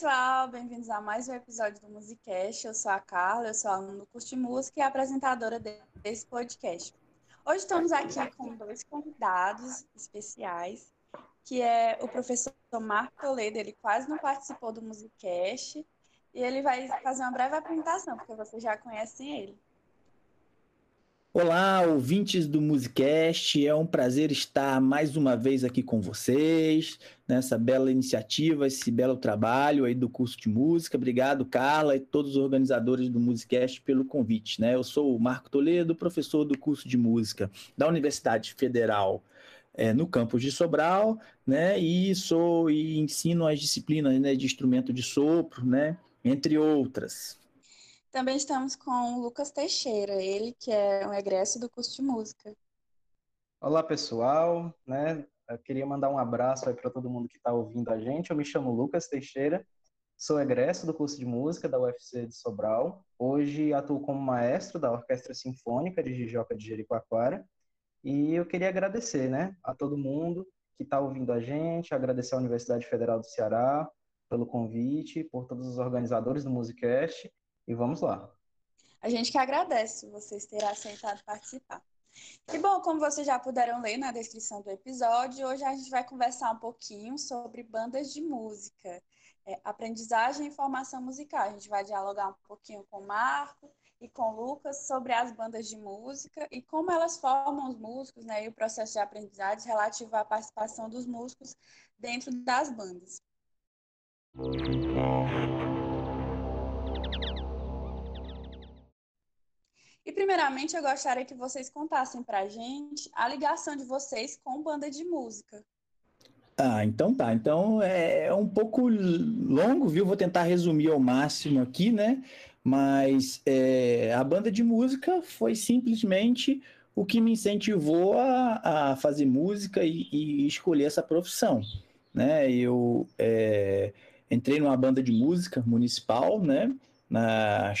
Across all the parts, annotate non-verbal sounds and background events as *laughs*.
Pessoal, bem-vindos a mais um episódio do Musicast. Eu sou a Carla, eu sou aluna do curso de música e apresentadora desse podcast. Hoje estamos aqui com dois convidados especiais, que é o professor Marco Toledo, ele quase não participou do Musicast, e ele vai fazer uma breve apresentação, porque vocês já conhecem ele. Olá, ouvintes do Musicast, é um prazer estar mais uma vez aqui com vocês, nessa bela iniciativa, esse belo trabalho aí do curso de música. Obrigado, Carla e todos os organizadores do Musicast pelo convite. Né? Eu sou o Marco Toledo, professor do curso de música da Universidade Federal é, no campus de Sobral, né? E sou e ensino as disciplinas né, de instrumento de sopro, né? Entre outras. Também estamos com o Lucas Teixeira, ele que é um egresso do curso de música. Olá, pessoal, né? Eu queria mandar um abraço para todo mundo que está ouvindo a gente. Eu me chamo Lucas Teixeira, sou egresso do curso de música da UFC de Sobral. Hoje atuo como maestro da Orquestra Sinfônica de Jijoca de Jericoacoara. E eu queria agradecer, né, a todo mundo que está ouvindo a gente, agradecer à Universidade Federal do Ceará pelo convite, por todos os organizadores do Musicast e vamos lá. A gente que agradece vocês terem aceitado participar. E bom, como vocês já puderam ler na descrição do episódio, hoje a gente vai conversar um pouquinho sobre bandas de música, é, aprendizagem e formação musical. A gente vai dialogar um pouquinho com o Marco e com o Lucas sobre as bandas de música e como elas formam os músicos, né, e o processo de aprendizagem relativo à participação dos músicos dentro das bandas. E primeiramente eu gostaria que vocês contassem para a gente a ligação de vocês com banda de música. Ah, então tá. Então é, é um pouco longo, viu? Vou tentar resumir ao máximo aqui, né? Mas é, a banda de música foi simplesmente o que me incentivou a, a fazer música e, e, escolher essa profissão, né? Eu é, entrei numa banda de música municipal, né? Na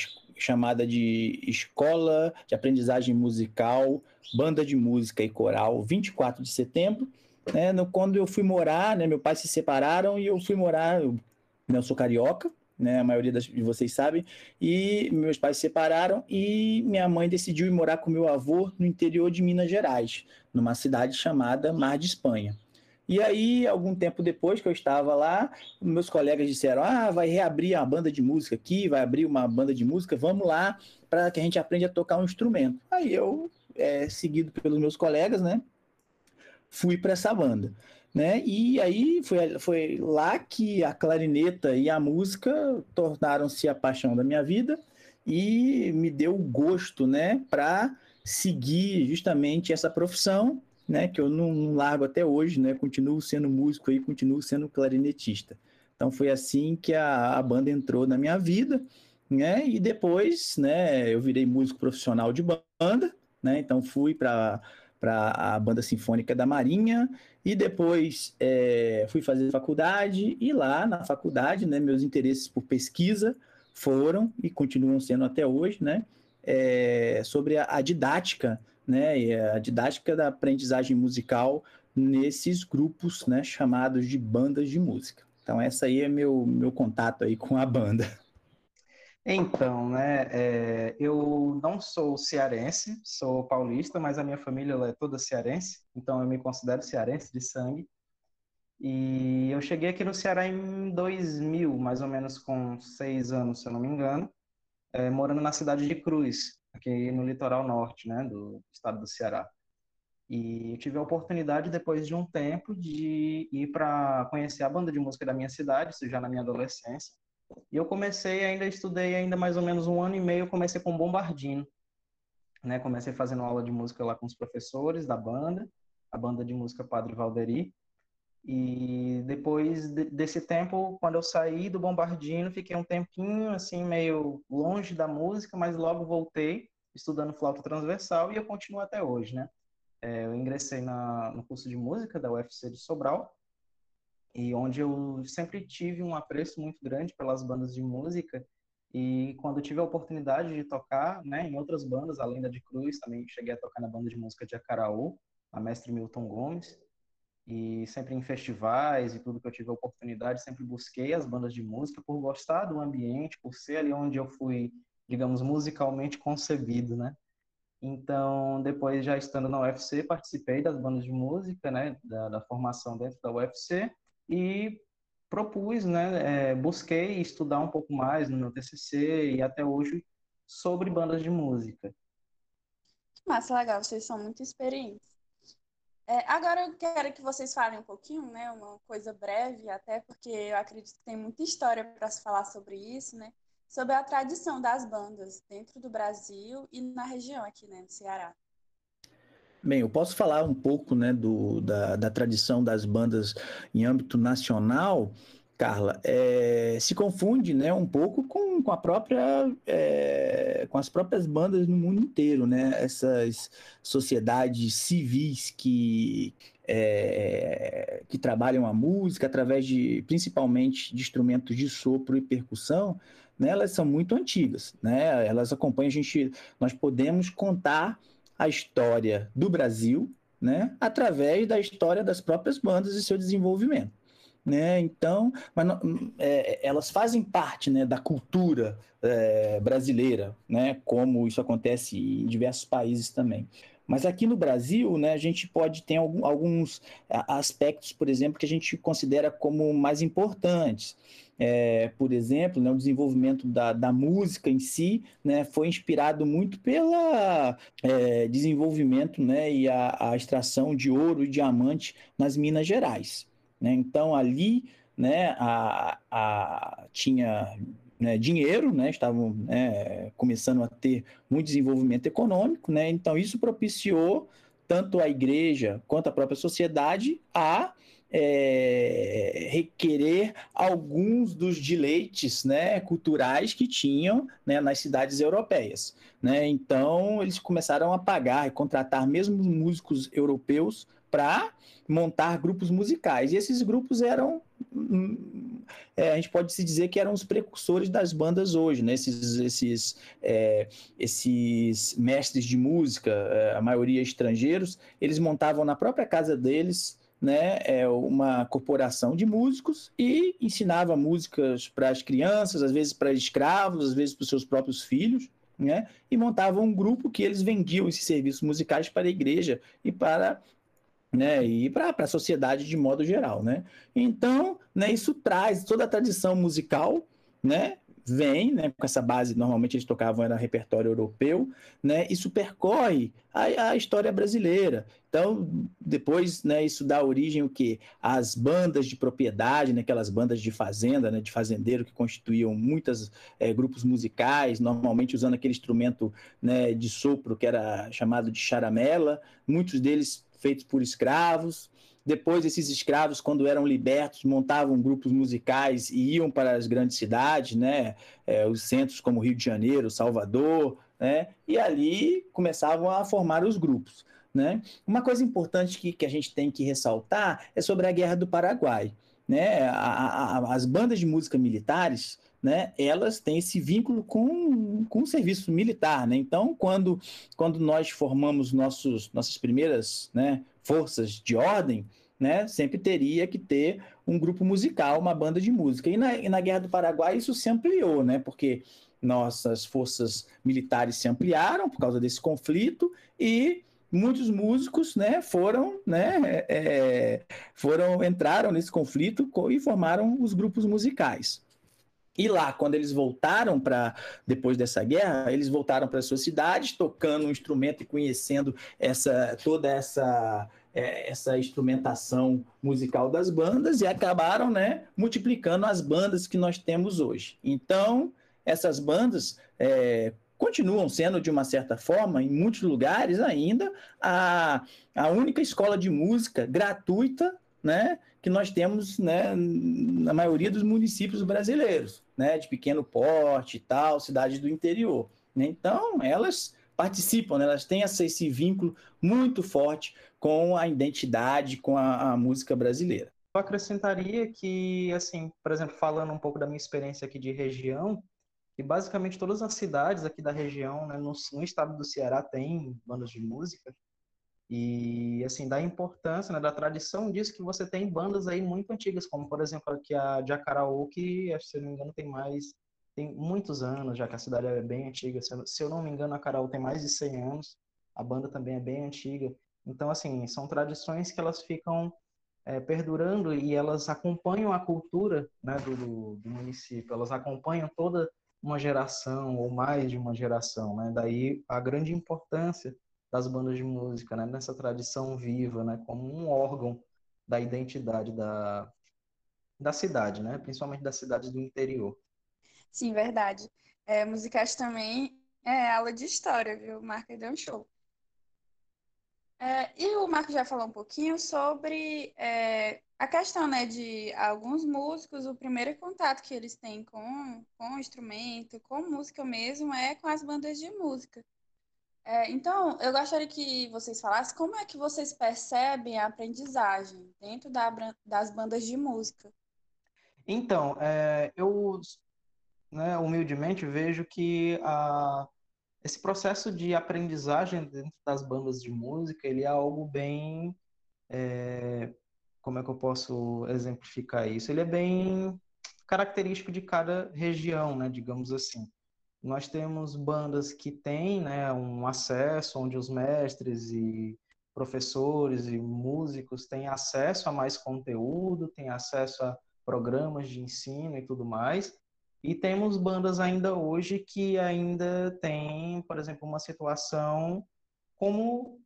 chamada de Escola de Aprendizagem Musical, Banda de Música e Coral, 24 de setembro. Né, no, quando eu fui morar, né, meu pai se separaram e eu fui morar, eu, né, eu sou carioca, né, a maioria das, de vocês sabem, e meus pais se separaram e minha mãe decidiu ir morar com meu avô no interior de Minas Gerais, numa cidade chamada Mar de Espanha. E aí, algum tempo depois que eu estava lá, meus colegas disseram: Ah, vai reabrir uma banda de música aqui, vai abrir uma banda de música, vamos lá para que a gente aprenda a tocar um instrumento. Aí eu, é, seguido pelos meus colegas, né, fui para essa banda. Né? E aí foi, foi lá que a clarineta e a música tornaram-se a paixão da minha vida e me deu gosto, né, para seguir justamente essa profissão né, que eu não, não, largo até hoje, né, continuo sendo músico aí, continuo sendo clarinetista. Então foi assim que a, a banda entrou na minha vida, né, e depois, né, eu virei músico profissional de banda, né, então fui para para a banda sinfônica da Marinha e depois é, fui fazer faculdade e lá na faculdade, né, meus interesses por pesquisa foram e continuam sendo até hoje, né, é, sobre a, a didática né, a didática da aprendizagem musical nesses grupos, né, chamados de bandas de música. Então essa aí é meu meu contato aí com a banda. Então, né, é, eu não sou cearense, sou paulista, mas a minha família é toda cearense, então eu me considero cearense de sangue. E eu cheguei aqui no Ceará em 2000, mais ou menos com seis anos, se eu não me engano, é, morando na cidade de Cruz, aqui no litoral norte, né, do estado do Ceará. E tive a oportunidade, depois de um tempo, de ir para conhecer a banda de música da minha cidade, isso já na minha adolescência. E eu comecei, ainda estudei ainda mais ou menos um ano e meio, comecei com Bombardino. Né, comecei fazendo aula de música lá com os professores da banda, a banda de música Padre Valderi. E depois de, desse tempo, quando eu saí do Bombardino, fiquei um tempinho assim meio longe da música, mas logo voltei estudando flauta transversal e eu continuo até hoje, né? É, eu ingressei na, no curso de música da UFC de Sobral e onde eu sempre tive um apreço muito grande pelas bandas de música e quando tive a oportunidade de tocar, né, em outras bandas além da de Cruz, também cheguei a tocar na banda de música de Acaraú, a mestre Milton Gomes e sempre em festivais e tudo que eu tive a oportunidade, sempre busquei as bandas de música por gostar do ambiente, por ser ali onde eu fui, digamos, musicalmente concebido, né? Então, depois já estando na UFC, participei das bandas de música, né, da, da formação dentro da UFC e propus, né, é, busquei estudar um pouco mais no meu TCC e até hoje sobre bandas de música. Massa, legal, vocês são muito experientes. É, agora eu quero que vocês falem um pouquinho, né, uma coisa breve, até porque eu acredito que tem muita história para se falar sobre isso, né, sobre a tradição das bandas dentro do Brasil e na região aqui, né, no Ceará. Bem, eu posso falar um pouco, né, do, da, da tradição das bandas em âmbito nacional, Carla, é, se confunde né, um pouco com, com a própria é, com as próprias bandas no mundo inteiro, né? Essas sociedades civis que é, que trabalham a música através de principalmente de instrumentos de sopro e percussão, né? Elas são muito antigas, né? Elas acompanham a gente, nós podemos contar a história do Brasil, né? Através da história das próprias bandas e seu desenvolvimento né? Então, mas não, é, elas fazem parte, né, da cultura é, brasileira, né? Como isso acontece em diversos países também. Mas aqui no Brasil, né, a gente pode ter alguns aspectos, por exemplo, que a gente considera como mais importantes. É, por exemplo, né, o desenvolvimento da, da música em si né, foi inspirado muito pelo é, desenvolvimento né, e a, a extração de ouro e diamante nas Minas Gerais. Né? Então, ali né, a, a, tinha né, dinheiro, né, estavam né, começando a ter muito desenvolvimento econômico, né, então isso propiciou tanto a igreja quanto a própria sociedade a é, requerer alguns dos dileites né, culturais que tinham né, nas cidades europeias. Né? Então, eles começaram a pagar e contratar mesmo músicos europeus para montar grupos musicais. E esses grupos eram, é, a gente pode se dizer que eram os precursores das bandas hoje, né? Esses, esses, é, esses mestres de música, é, a maioria estrangeiros, eles montavam na própria casa deles né, é uma corporação de músicos e ensinava músicas para as crianças, às vezes para escravos, às vezes para os seus próprios filhos, né, e montavam um grupo que eles vendiam esses serviços musicais para a igreja e para né, e para a sociedade de modo geral, né? Então, né, isso traz toda a tradição musical, né, vem, né, com essa base, normalmente eles tocavam era repertório europeu, né, isso percorre a, a, história brasileira. Então, depois, né, isso dá origem o quê? Às bandas de propriedade, né, aquelas bandas de fazenda, né, de fazendeiro que constituíam muitos é, grupos musicais, normalmente usando aquele instrumento, né, de sopro que era chamado de charamela. Muitos deles feitos por escravos. Depois, esses escravos, quando eram libertos, montavam grupos musicais e iam para as grandes cidades, né? É, os centros como Rio de Janeiro, Salvador, né? E ali começavam a formar os grupos. Né? Uma coisa importante que, que a gente tem que ressaltar é sobre a Guerra do Paraguai. Né? A, a, as bandas de música militares né, elas têm esse vínculo com, com o serviço militar. Né? Então, quando, quando nós formamos nossos, nossas primeiras né, forças de ordem, né, sempre teria que ter um grupo musical, uma banda de música. E na, e na Guerra do Paraguai isso se ampliou, né, porque nossas forças militares se ampliaram por causa desse conflito e muitos músicos né, foram, né, é, foram entraram nesse conflito e formaram os grupos musicais. E lá, quando eles voltaram para depois dessa guerra, eles voltaram para suas cidades, tocando um instrumento e conhecendo essa toda essa é, essa instrumentação musical das bandas e acabaram, né, multiplicando as bandas que nós temos hoje. Então, essas bandas é, continuam sendo, de uma certa forma, em muitos lugares ainda, a, a única escola de música gratuita né, que nós temos né, na maioria dos municípios brasileiros, né, de pequeno porte e tal, cidades do interior. Né? Então, elas participam, né, elas têm essa, esse vínculo muito forte com a identidade, com a, a música brasileira. Eu acrescentaria que, assim, por exemplo, falando um pouco da minha experiência aqui de região, que basicamente todas as cidades aqui da região, né, no, no estado do Ceará, tem bandas de música, E, assim, da importância, né, da tradição disso que você tem bandas aí muito antigas, como, por exemplo, aqui a Jacaraú, que, se eu não me engano, tem mais, tem muitos anos, já que a cidade é bem antiga. Se eu, não me engano, a Caraú tem mais de 100 anos, a banda também é bem antiga. Então, assim, são tradições que elas ficam é, perdurando e elas acompanham a cultura né, do, do, município, elas acompanham toda uma geração ou mais de uma geração, né? Daí a grande importância das bandas de música, né? Nessa tradição viva, né? Como um órgão da identidade da, da cidade, né? Principalmente das cidades do interior. Sim, verdade. É, musicais também é aula de história, viu? Marca deu um show. É, e o Marco já falou um pouquinho sobre é, a questão né, de alguns músicos, o primeiro contato que eles têm com, com o instrumento, com música mesmo, é com as bandas de música. É, então, eu gostaria que vocês falassem como é que vocês percebem a aprendizagem dentro da, das bandas de música. Então, é, eu né, humildemente vejo que a, esse processo de aprendizagem dentro das bandas de música, ele é algo bem, é, como é que eu posso exemplificar isso? Ele é bem característico de cada região, né, digamos assim. Nós temos bandas que têm né, um acesso onde os mestres e professores e músicos têm acesso a mais conteúdo, têm acesso a programas de ensino e tudo mais, e temos bandas ainda hoje que ainda tem, por exemplo, uma situação como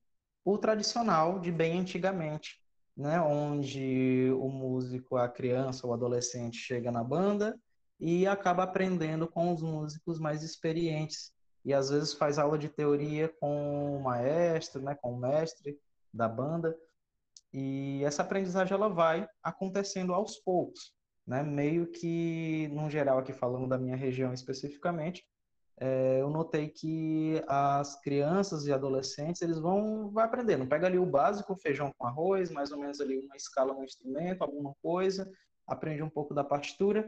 o tradicional de bem antigamente, né? onde o músico, a criança ou adolescente chega na banda e acaba aprendendo com os músicos mais experientes e às vezes faz aula de teoria com o maestro, né, com o mestre da banda. E essa aprendizagem ela vai acontecendo aos poucos né? Meio que, no geral, aqui falando da minha região especificamente, é, eu notei que as crianças e adolescentes eles vão vai aprendendo, pega ali o básico, feijão com arroz, mais ou menos ali uma escala no instrumento, alguma coisa, aprende um pouco da partitura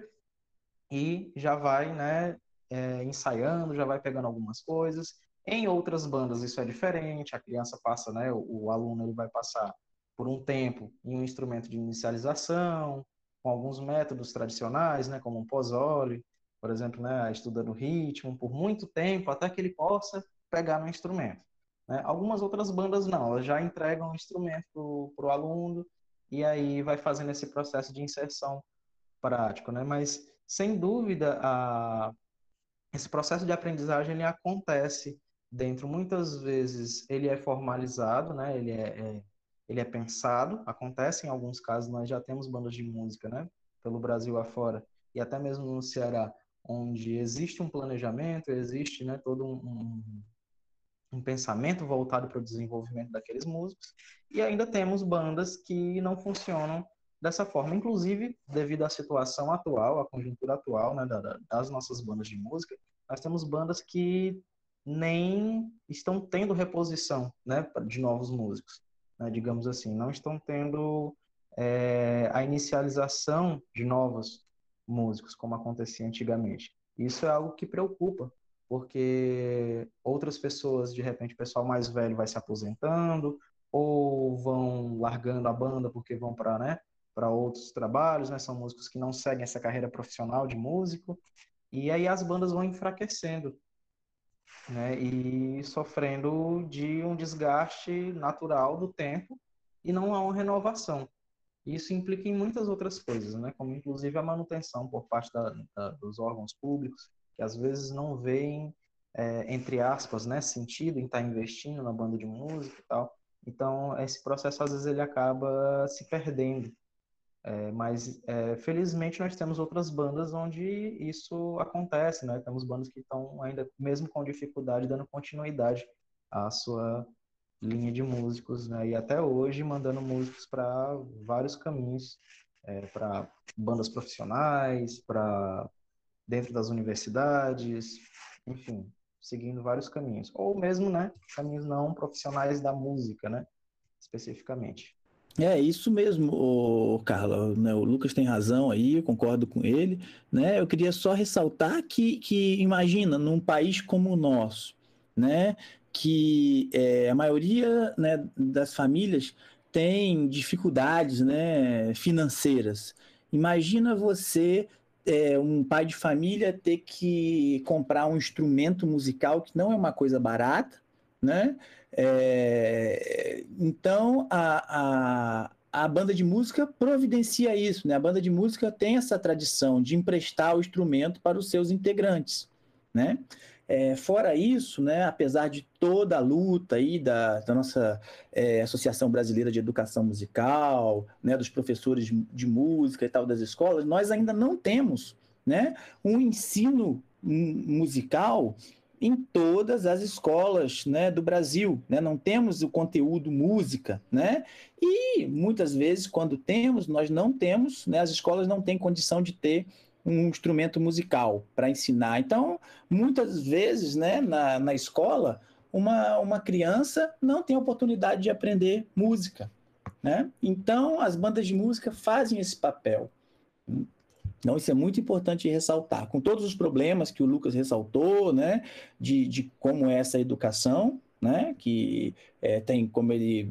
e já vai, né, é, ensaiando, já vai pegando algumas coisas. Em outras bandas isso é diferente, a criança passa, né, o, o aluno ele vai passar por um tempo em um instrumento de inicialização, com alguns métodos tradicionais, né, como um pozole, por exemplo, né, estudando ritmo por muito tempo até que ele possa pegar no instrumento. Né? Algumas outras bandas não, elas já entregam o instrumento para o aluno e aí vai fazendo esse processo de inserção prático, né? Mas sem dúvida a... esse processo de aprendizagem ele acontece dentro. Muitas vezes ele é formalizado, né? Ele é, é ele é pensado, acontece em alguns casos, nós já temos bandas de música, né, pelo Brasil afora, e até mesmo no Ceará, onde existe um planejamento, existe, né, todo um, um, um pensamento voltado para o desenvolvimento daqueles músicos, e ainda temos bandas que não funcionam dessa forma, inclusive devido à situação atual, à conjuntura atual, né, das nossas bandas de música, nós temos bandas que nem estão tendo reposição, né, de novos músicos né, digamos assim, não estão tendo é, a inicialização de novos músicos, como acontecia antigamente. Isso é algo que preocupa, porque outras pessoas, de repente, o pessoal mais velho vai se aposentando, ou vão largando a banda porque vão para né, para outros trabalhos, né? São músicos que não seguem essa carreira profissional de músico. E aí as bandas vão enfraquecendo né, e sofrendo de um desgaste natural do tempo e não há uma renovação. Isso implica em muitas outras coisas, né, como inclusive a manutenção por parte da, da, dos órgãos públicos, que às vezes não veem, é, entre aspas, né, sentido em estar investindo na banda de música e tal. Então, esse processo, às vezes, ele acaba se perdendo é, mas é, felizmente nós temos outras bandas onde isso acontece, né? Temos bandas que estão ainda, mesmo com dificuldade, dando continuidade à sua linha de músicos, né? E até hoje mandando músicos para vários caminhos, é, para bandas profissionais, para dentro das universidades, enfim, seguindo vários caminhos, ou mesmo, né, caminhos não profissionais da música, né, especificamente. É isso mesmo, Carla, né? O Lucas tem razão aí, eu concordo com ele, né? Eu queria só ressaltar que, que imagina, num país como o nosso, né, que é, a maioria né, das famílias tem dificuldades né, financeiras. Imagina você, é, um pai de família, ter que comprar um instrumento musical que não é uma coisa barata, né? É, então, a, a, a banda de música providencia isso, né? A banda de música tem essa tradição de emprestar o instrumento para os seus integrantes, né? É, fora isso, né, apesar de toda a luta aí da, da nossa é, Associação Brasileira de Educação Musical, né, dos professores de, de, música e tal das escolas, nós ainda não temos né, um ensino musical em todas as escolas né, do Brasil. Né? Não temos o conteúdo música. Né? E muitas vezes, quando temos, nós não temos, né, as escolas não têm condição de ter um instrumento musical para ensinar. Então, muitas vezes, né, na, na escola, uma, uma criança não tem oportunidade de aprender música. Né? Então, as bandas de música fazem esse papel. Então, isso é muito importante ressaltar. Com todos os problemas que o Lucas ressaltou, né, de, de como é essa educação, né, que é, tem, como ele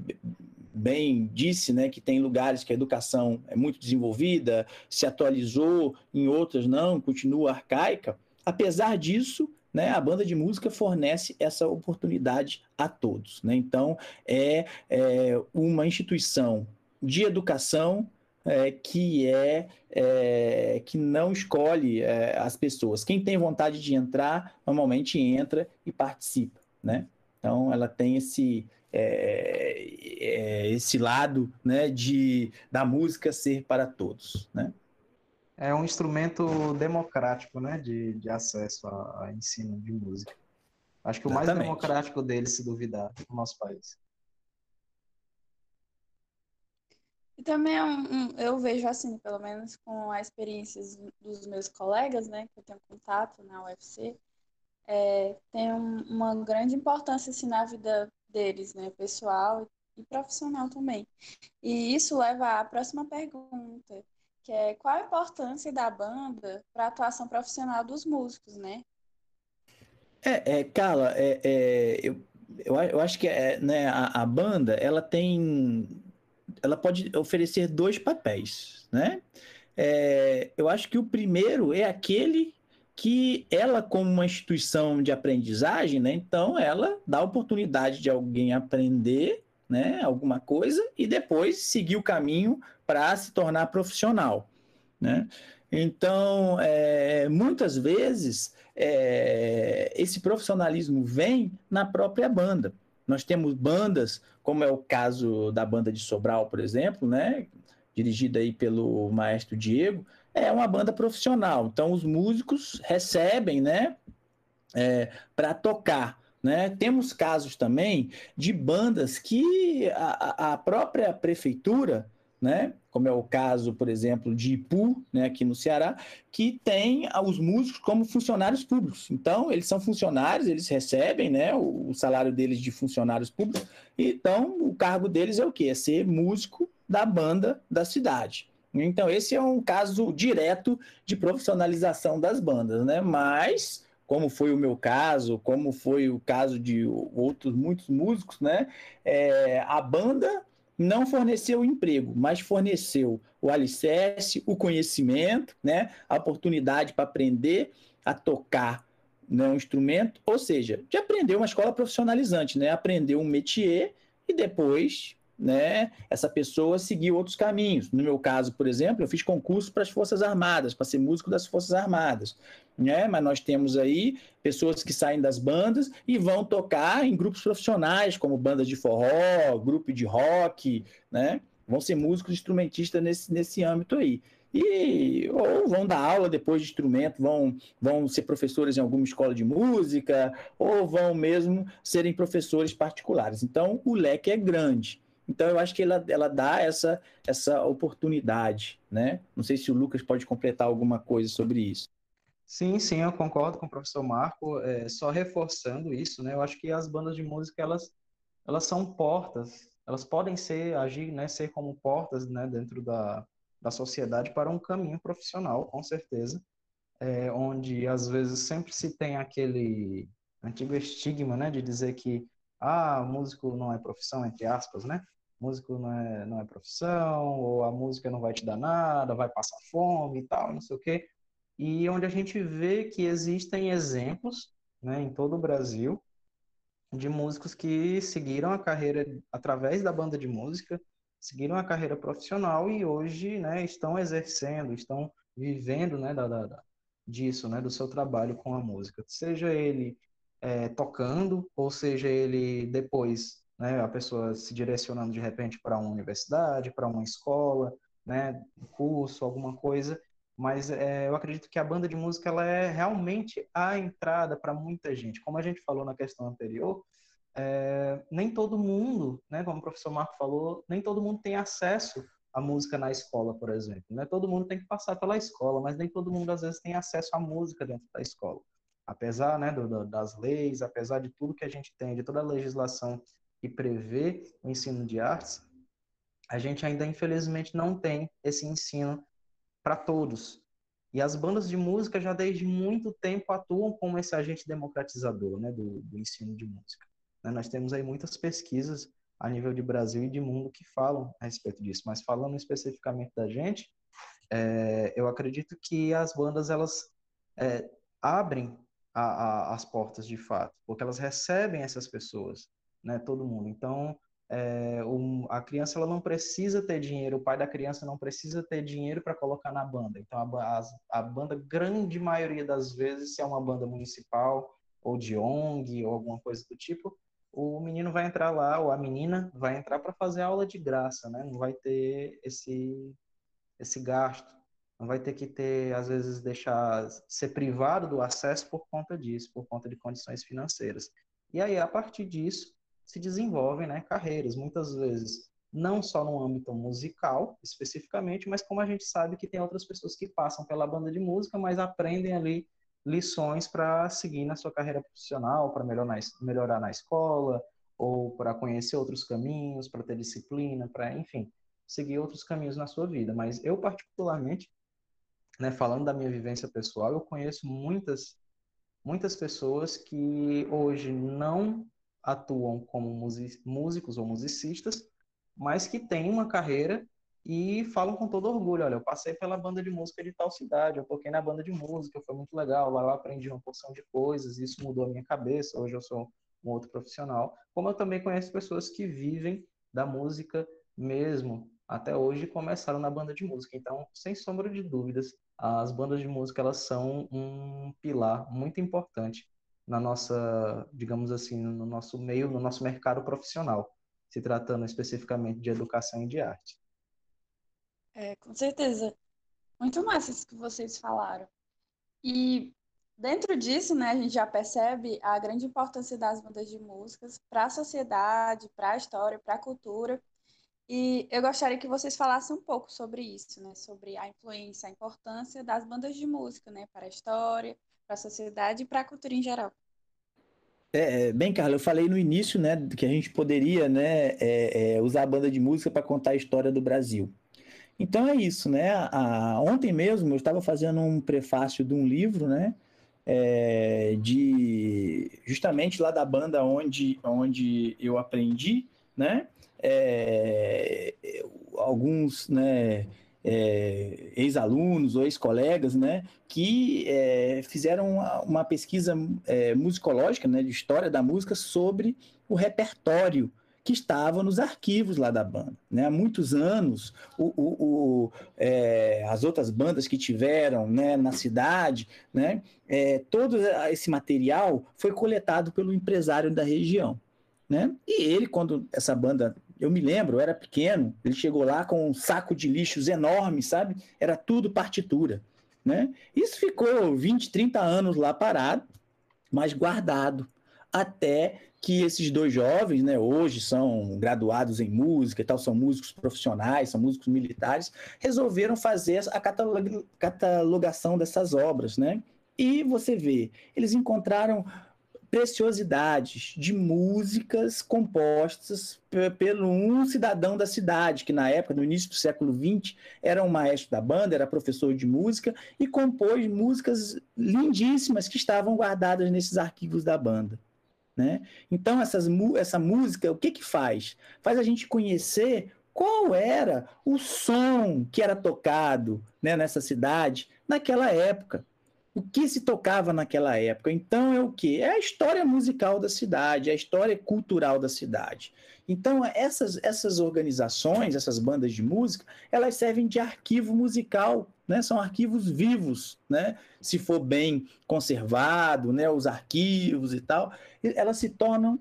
bem disse, né, que tem lugares que a educação é muito desenvolvida, se atualizou, em outras não, continua arcaica. Apesar disso, né, a banda de música fornece essa oportunidade a todos. Né? Então, é, é uma instituição de educação é, que é, é, que não escolhe é, as pessoas. Quem tem vontade de entrar, normalmente entra e participa. Né? Então, ela tem esse, é, é, esse lado né, de, da música ser para todos. Né? É um instrumento democrático né, de, de acesso a, a ensino de música. Acho que o Exatamente. mais democrático dele, se duvidar, no nosso país. E também é um, eu vejo assim, pelo menos com as experiências dos meus colegas, né, que eu tenho contato na UFC, é, tem um, uma grande importância assim, na vida deles, né, pessoal e profissional também. E isso leva à próxima pergunta, que é qual a importância da banda para a atuação profissional dos músicos, né? É, é Carla, é, é, eu, eu, eu acho que é, né, a, a banda ela tem, ela pode oferecer dois papéis, né? É, eu acho que o primeiro é aquele que ela, como uma instituição de aprendizagem, né, então ela dá a oportunidade de alguém aprender né, alguma coisa e depois seguir o caminho para se tornar profissional. Né? Então, é, muitas vezes, é, esse profissionalismo vem na própria banda. Nós temos bandas, como é o caso da banda de Sobral, por exemplo, né, dirigida aí pelo maestro Diego, é uma banda profissional. Então, os músicos recebem, né, é, para tocar. Né? Temos casos também de bandas que a, a própria prefeitura, né, como é o caso, por exemplo, de Ipu, né, aqui no Ceará, que tem os músicos como funcionários públicos. Então, eles são funcionários, eles recebem né, o, o salário deles de funcionários públicos, então o cargo deles é o quê? É ser músico da banda da cidade. Então, esse é um caso direto de profissionalização das bandas, né? Mas, como foi o meu caso, como foi o caso de outros muitos músicos, né? É, a banda não forneceu emprego, mas forneceu o alicerce, o conhecimento, né? A oportunidade para aprender a tocar né, um instrumento, ou seja, de aprender uma escola profissionalizante, né? Aprender um métier e depois né, essa pessoa seguir outros caminhos. No meu caso, por exemplo, eu fiz concurso para as Forças Armadas, para ser músico das Forças Armadas. Né? Mas nós temos aí pessoas que saem das bandas e vão tocar em grupos profissionais, como bandas de forró, grupo de rock, né? Vão ser músicos instrumentistas nesse, nesse âmbito aí. E, ou vão dar aula depois de instrumento, vão, vão ser professores em alguma escola de música, ou vão mesmo serem professores particulares. Então, o leque é grande. Então, eu acho que ela, ela dá essa, essa oportunidade, né? Não sei se o Lucas pode completar alguma coisa sobre isso. Sim, sim, eu concordo com o professor Marco. É, só reforçando isso, né? Eu acho que as bandas de música, elas, elas são portas, elas podem ser, agir, né? Ser como portas, né? Dentro da, da sociedade para um caminho profissional, com certeza. É, onde, às vezes, sempre se tem aquele antigo estigma, né, de dizer que ah, músico não é profissão, entre aspas, né? Músico não é, não é profissão, ou a música não vai te dar nada, vai passar fome e tal, não sei o quê. E onde a gente vê que existem exemplos, né, em todo o Brasil, de músicos que seguiram a carreira através da banda de música, seguiram a carreira profissional e hoje, né, estão exercendo, estão vivendo, né, da, da, disso, né, do seu trabalho com a música. Seja ele é, tocando, ou seja ele depois, né, a pessoa se direcionando de repente para uma universidade, para uma escola, né, curso, alguma coisa, mas é, eu acredito que a banda de música ela é realmente a entrada para muita gente. Como a gente falou na questão anterior, é, nem todo mundo, né, como o professor Marco falou, nem todo mundo tem acesso à música na escola, por exemplo. Né? Todo mundo tem que passar pela escola, mas nem todo mundo às vezes tem acesso à música dentro da escola apesar né, do, das leis, apesar de tudo que a gente tem, de toda a legislação que prevê o ensino de artes, a gente ainda infelizmente não tem esse ensino para todos. E as bandas de música já desde muito tempo atuam como esse agente democratizador né, do, do ensino de música. Né, nós temos aí muitas pesquisas a nível de Brasil e de mundo que falam a respeito disso, mas falando especificamente da gente, é, eu acredito que as bandas elas é, abrem a, a, as portas de fato, porque elas recebem essas pessoas, né, todo mundo. Então, é, um, a criança ela não precisa ter dinheiro, o pai da criança não precisa ter dinheiro para colocar na banda. Então, a, a, a, banda, grande maioria das vezes, se é uma banda municipal ou de ONG ou alguma coisa do tipo, o menino vai entrar lá, ou a menina vai entrar para fazer aula de graça, né? Não vai ter esse, esse gasto não vai ter que ter, às vezes, deixar ser privado do acesso por conta disso, por conta de condições financeiras. E aí, a partir disso, se desenvolvem né, carreiras, muitas vezes, não só no âmbito musical, especificamente, mas como a gente sabe que tem outras pessoas que passam pela banda de música, mas aprendem ali lições para seguir na sua carreira profissional, para melhorar, melhorar na escola, ou para conhecer outros caminhos, para ter disciplina, para, enfim, seguir outros caminhos na sua vida. Mas eu, particularmente, né, falando da minha vivência pessoal, eu conheço muitas muitas pessoas que hoje não atuam como músicos ou musicistas, mas que têm uma carreira e falam com todo orgulho, olha, eu passei pela banda de música de tal cidade, eu toquei na banda de música, foi muito legal, lá eu aprendi uma porção de coisas, isso mudou a minha cabeça, hoje eu sou um outro profissional. Como eu também conheço pessoas que vivem da música mesmo, até hoje começaram na banda de música. Então, sem sombra de dúvidas, as bandas de música elas são um pilar muito importante na nossa, digamos assim, no nosso meio, no nosso mercado profissional, se tratando especificamente de educação e de arte. É, com certeza. Muito massa isso que vocês falaram. E dentro disso, né, a gente já percebe a grande importância das bandas de músicas para a sociedade, para a história, para a cultura e eu gostaria que vocês falassem um pouco sobre isso, né? Sobre a influência, a importância das bandas de música, né? Para a história, para a sociedade e para a cultura em geral. É, é, bem, Carla, eu falei no início, né, que a gente poderia, né, é, é, usar a banda de música para contar a história do Brasil. Então é isso, né? A, ontem mesmo eu estava fazendo um prefácio de um livro, né, é, de justamente lá da banda onde, onde eu aprendi, né? é, alguns né, é, ex-alunos ou ex-colegas né, que é, fizeram uma, uma pesquisa é, musicológica, né, de história da música, sobre o repertório que estava nos arquivos lá da banda. Né? Há muitos anos, o, o, o é, as outras bandas que tiveram né, na cidade, né, é, todo esse material foi coletado pelo empresário da região. Né? E ele, quando essa banda eu me lembro, eu era pequeno, ele chegou lá com um saco de lixos enorme, sabe? Era tudo partitura, né? Isso ficou 20, 30 anos lá parado, mas guardado, até que esses dois jovens, né, hoje são graduados em música e tal, são músicos profissionais, são músicos militares, resolveram fazer a catalogação dessas obras, né? E você vê, eles encontraram preciosidades de músicas compostas pelo um cidadão da cidade, que na época, no início do século XX, era um maestro da banda, era professor de música e compôs músicas lindíssimas que estavam guardadas nesses arquivos da banda. Né? Então, essas, essa música, o que, que faz? Faz a gente conhecer qual era o som que era tocado né, nessa cidade naquela época o que se tocava naquela época. Então é o que? É a história musical da cidade, é a história cultural da cidade. Então essas, essas organizações, essas bandas de música, elas servem de arquivo musical, né? São arquivos vivos, né? Se for bem conservado, né? Os arquivos e tal, elas se tornam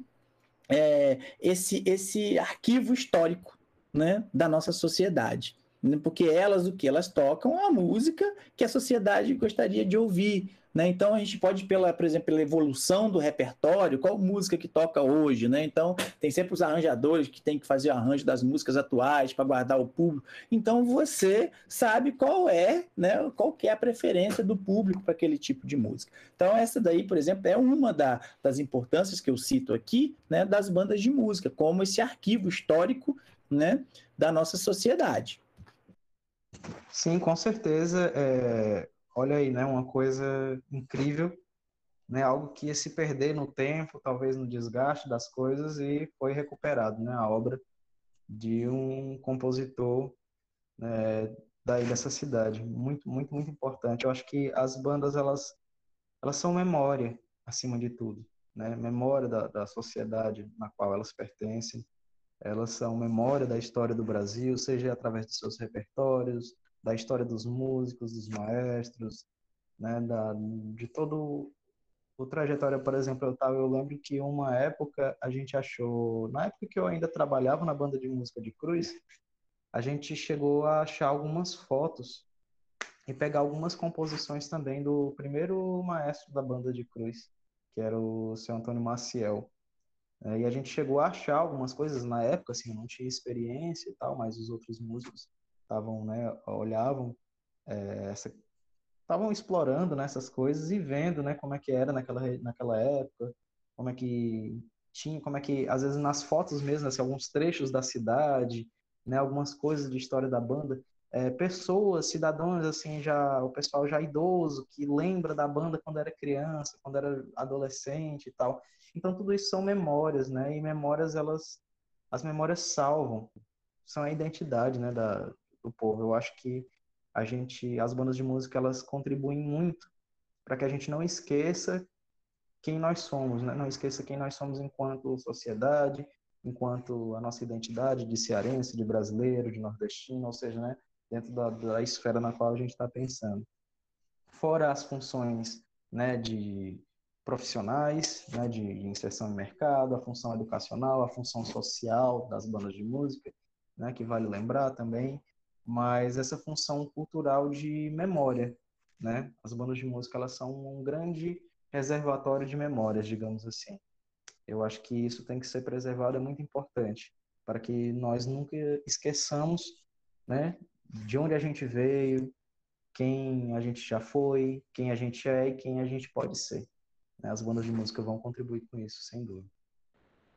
é, esse esse arquivo histórico, né? Da nossa sociedade. Né? porque elas o que elas tocam a música que a sociedade gostaria de ouvir, né? Então a gente pode pela, por exemplo, pela evolução do repertório, qual música que toca hoje, né? Então tem sempre os arranjadores que têm que fazer o arranjo das músicas atuais para guardar o público. Então você sabe qual é, né? Qual é a preferência do público para aquele tipo de música. Então essa daí, por exemplo, é uma da, das importâncias que eu cito aqui, né? Das bandas de música, como esse arquivo histórico, né? Da nossa sociedade. Sim, com certeza. É, olha aí, né, uma coisa incrível, né, algo que ia se perder no tempo, talvez no desgaste das coisas, e foi recuperado, né, a obra de um compositor né, daí dessa cidade. Muito, muito, muito importante. Eu acho que as bandas, elas, elas são memória, acima de tudo, né, memória da, da sociedade na qual elas pertencem, elas são memória da história do Brasil, seja através de seus repertórios, da história dos músicos, dos maestros, né, da, de todo o trajetória, por exemplo, eu tava, eu lembro que uma época a gente achou, na época que eu ainda trabalhava na banda de música de Cruz, a gente chegou a achar algumas fotos e pegar algumas composições também do primeiro maestro da banda de Cruz, que era o seu Antônio Maciel. É, e a gente chegou a achar algumas coisas na época, assim, eu não tinha experiência e tal, mas os outros músicos estavam, né, olhavam é, estavam explorando né, essas coisas e vendo né, como é que era naquela, naquela época, como é que tinha, como é que, às vezes nas fotos mesmo, assim, alguns trechos da cidade, né, algumas coisas de história da banda, é, pessoas, cidadãos, assim, já, o pessoal já idoso, que lembra da banda quando era criança, quando era adolescente e tal. Então, tudo isso são memórias, né? E memórias, elas, as memórias salvam, são a identidade, né, da, do povo. Eu acho que a gente, as bandas de música, elas contribuem muito para que a gente não esqueça quem nós somos, né? Não esqueça quem nós somos enquanto sociedade, enquanto a nossa identidade de cearense, de brasileiro, de nordestino, ou seja, né, dentro da, da esfera na qual a gente está pensando. Fora as funções, né, de profissionais, né, de, inserção no mercado, a função educacional, a função social das bandas de música, né, que vale lembrar também, mas essa função cultural de memória, né? As bandas de música elas são um grande reservatório de memórias, digamos assim. Eu acho que isso tem que ser preservado, é muito importante, para que nós nunca esqueçamos, né, de onde a gente veio, quem a gente já foi, quem a gente é e quem a gente pode ser. Né? As bandas de música vão contribuir com isso, sem dúvida.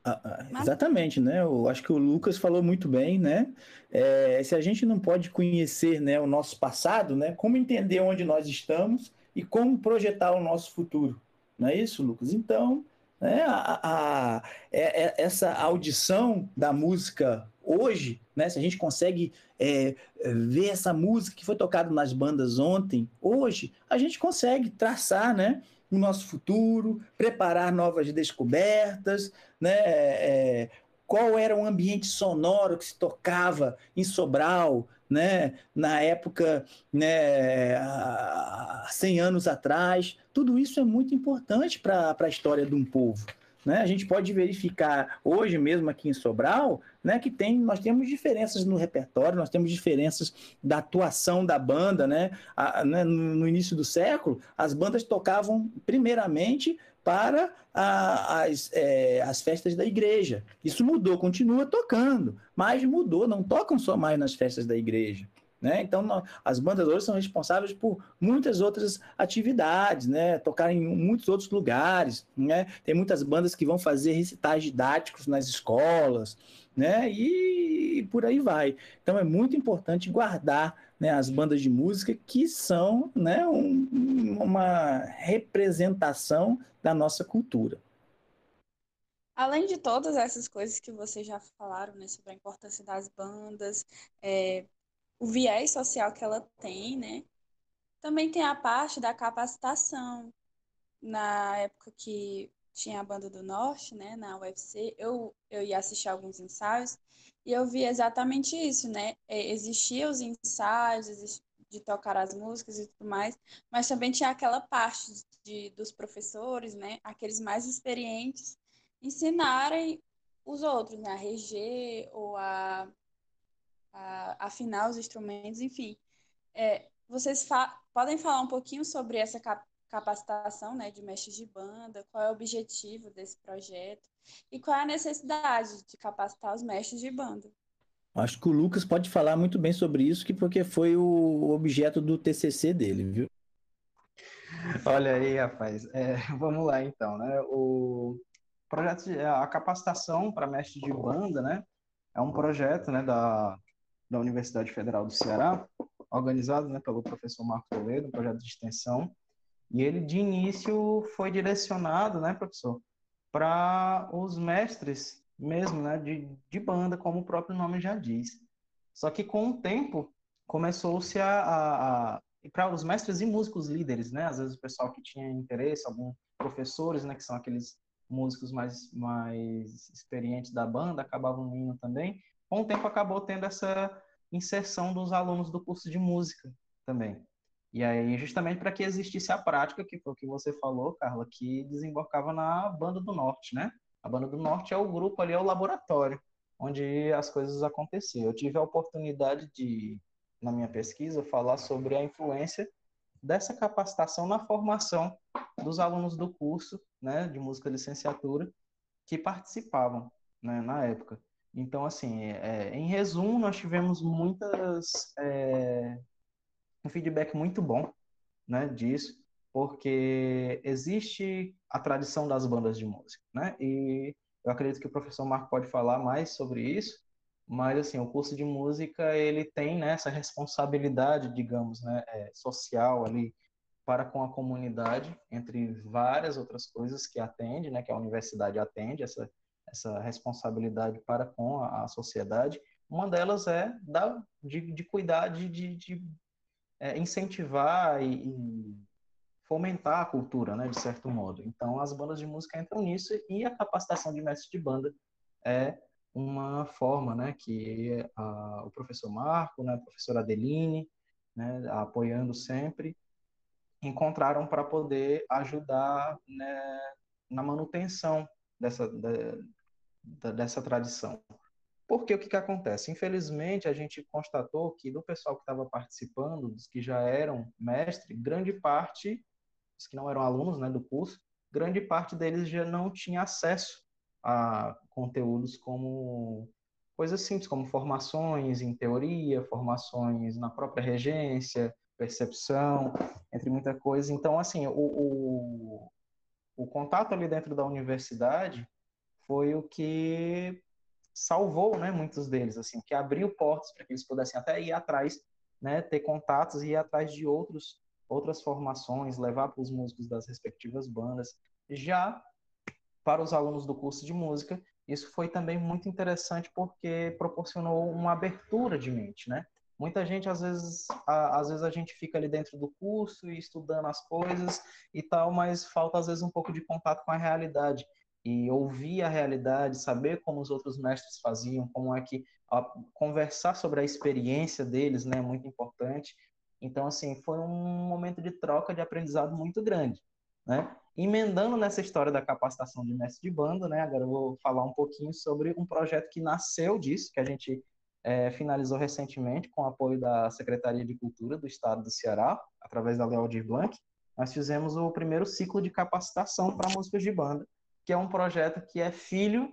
Ah, ah, exatamente, né? Eu acho que o Lucas falou muito bem, né? É, se a gente não pode conhecer né, o nosso passado, né? Como entender onde nós estamos e como projetar o nosso futuro, não é isso, Lucas? Então, né, a, a, é, é, essa audição da música hoje, né, se a gente consegue é, ver essa música que foi tocada nas bandas ontem, hoje, a gente consegue traçar, né? O nosso futuro, preparar novas descobertas, né? É, qual era o ambiente sonoro que se tocava em Sobral, né? na época, né? há 100 anos atrás. Tudo isso é muito importante para a história de um povo. Né? A gente pode verificar hoje mesmo aqui em Sobral né, que tem, nós temos diferenças no repertório, nós temos diferenças da atuação da banda. Né? A, né no, início do século, as bandas tocavam primeiramente para a, as, é, as festas da igreja. Isso mudou, continua tocando, mas mudou, não tocam só mais nas festas da igreja. Né? Então, as bandas hoje são responsáveis por muitas outras atividades, né? tocar em muitos outros lugares. Né? Tem muitas bandas que vão fazer recitais didáticos nas escolas, né? e, e por aí vai. Então, é muito importante guardar né, as bandas de música que são né, um, uma representação da nossa cultura. Além de todas essas coisas que vocês já falaram, né, sobre a importância das bandas, é, o viés social que ela tem, né, também tem a parte da capacitação. Na época que tinha a banda do Norte, né, na UFC, eu, eu ia assistir alguns ensaios e eu vi exatamente isso, né? É, existiam os ensaios de tocar as músicas e tudo mais, mas também tinha aquela parte de, dos professores, né? Aqueles mais experientes ensinarem os outros, né? A reger ou a, a afinar os instrumentos, enfim. É, vocês fa podem falar um pouquinho sobre essa cap capacitação né, de mestres de banda, qual é o objetivo desse projeto e qual é a necessidade de capacitar os mestres de banda? Acho que o Lucas pode falar muito bem sobre isso, que porque foi o objeto do TCC dele, viu? Olha aí, rapaz. É, *laughs* vamos lá, então, né? O, projeto de, a capacitação para mestre de banda, né? É um projeto, né, da, da Universidade Federal do Ceará, organizado, né, pelo professor Marco Toledo, um projeto de extensão. E ele de início foi direcionado, né, professor, para os mestres mesmo, né, de, de banda, como o próprio nome já diz. Só que com o tempo começou-se a, a, a para os mestres e músicos líderes, né? Às vezes o pessoal que tinha interesse, alguns professores, né, que são aqueles músicos mais, mais experientes da banda acabavam indo também. Com o tempo acabou tendo essa inserção dos alunos do curso de música também. E aí, justamente para que existisse a prática, que foi o que você falou, Carla, que desembocava na Banda do Norte, né? A Banda do Norte é o grupo ali, é o laboratório, onde as coisas aconteciam. Eu tive a oportunidade de, na minha pesquisa, falar sobre a influência dessa capacitação na formação dos alunos do curso né, de música licenciatura que participavam né, na época. Então, assim, é, em resumo, nós tivemos muitas é, um feedback muito bom né, disso, porque existe a tradição das bandas de música, né? E eu acredito que o professor Marco pode falar mais sobre isso, mas assim, o curso de música ele tem né, essa responsabilidade, digamos, né, é, social ali para com a comunidade, entre várias outras coisas que atende, né, que a universidade atende, essa, essa responsabilidade para com a, a sociedade. Uma delas é da, de, de cuidar, de, de, é, incentivar e, e, fomentar a cultura, né, de certo modo. Então, as bandas de música entram nisso e a capacitação de mestre de banda é uma forma, né, que a, o professor Marco, né, a professora Adeline, né, apoiando sempre, encontraram para poder ajudar né, na manutenção dessa, dessa tradição. Porque o que, que acontece? Infelizmente, a gente constatou que do pessoal que estava participando, dos que já eram mestre, grande parte, os que não eram alunos né, do curso, grande parte deles já não tinha acesso a conteúdos como coisas simples, como formações em teoria, formações na própria regência, percepção, entre muita coisa. Então, assim, o, o, o contato ali dentro da universidade foi o que salvou, né, muitos deles, assim, que abriu portas para que eles pudessem até ir atrás, né, ter contatos e ir atrás de outros outras formações, levar para os músicos das respectivas bandas. Já para os alunos do curso de música, isso foi também muito interessante porque proporcionou uma abertura de mente, né? Muita gente, às vezes, a, às vezes a gente fica ali dentro do curso e estudando as coisas e tal, mas falta, às vezes, um pouco de contato com a realidade. E ouvir a realidade, saber como os outros mestres faziam, como é que a, conversar sobre a experiência deles, né, é muito importante. Então, assim, foi um momento de troca de aprendizado muito grande, né? Emendando nessa história da capacitação de mestre de banda, né? Agora eu vou falar um pouquinho sobre um projeto que nasceu disso, que a gente é, finalizou recentemente com o apoio da Secretaria de Cultura do Estado do Ceará, através da Lealdir Blanc. Nós fizemos o primeiro ciclo de capacitação para músicos de banda, que é um projeto que é filho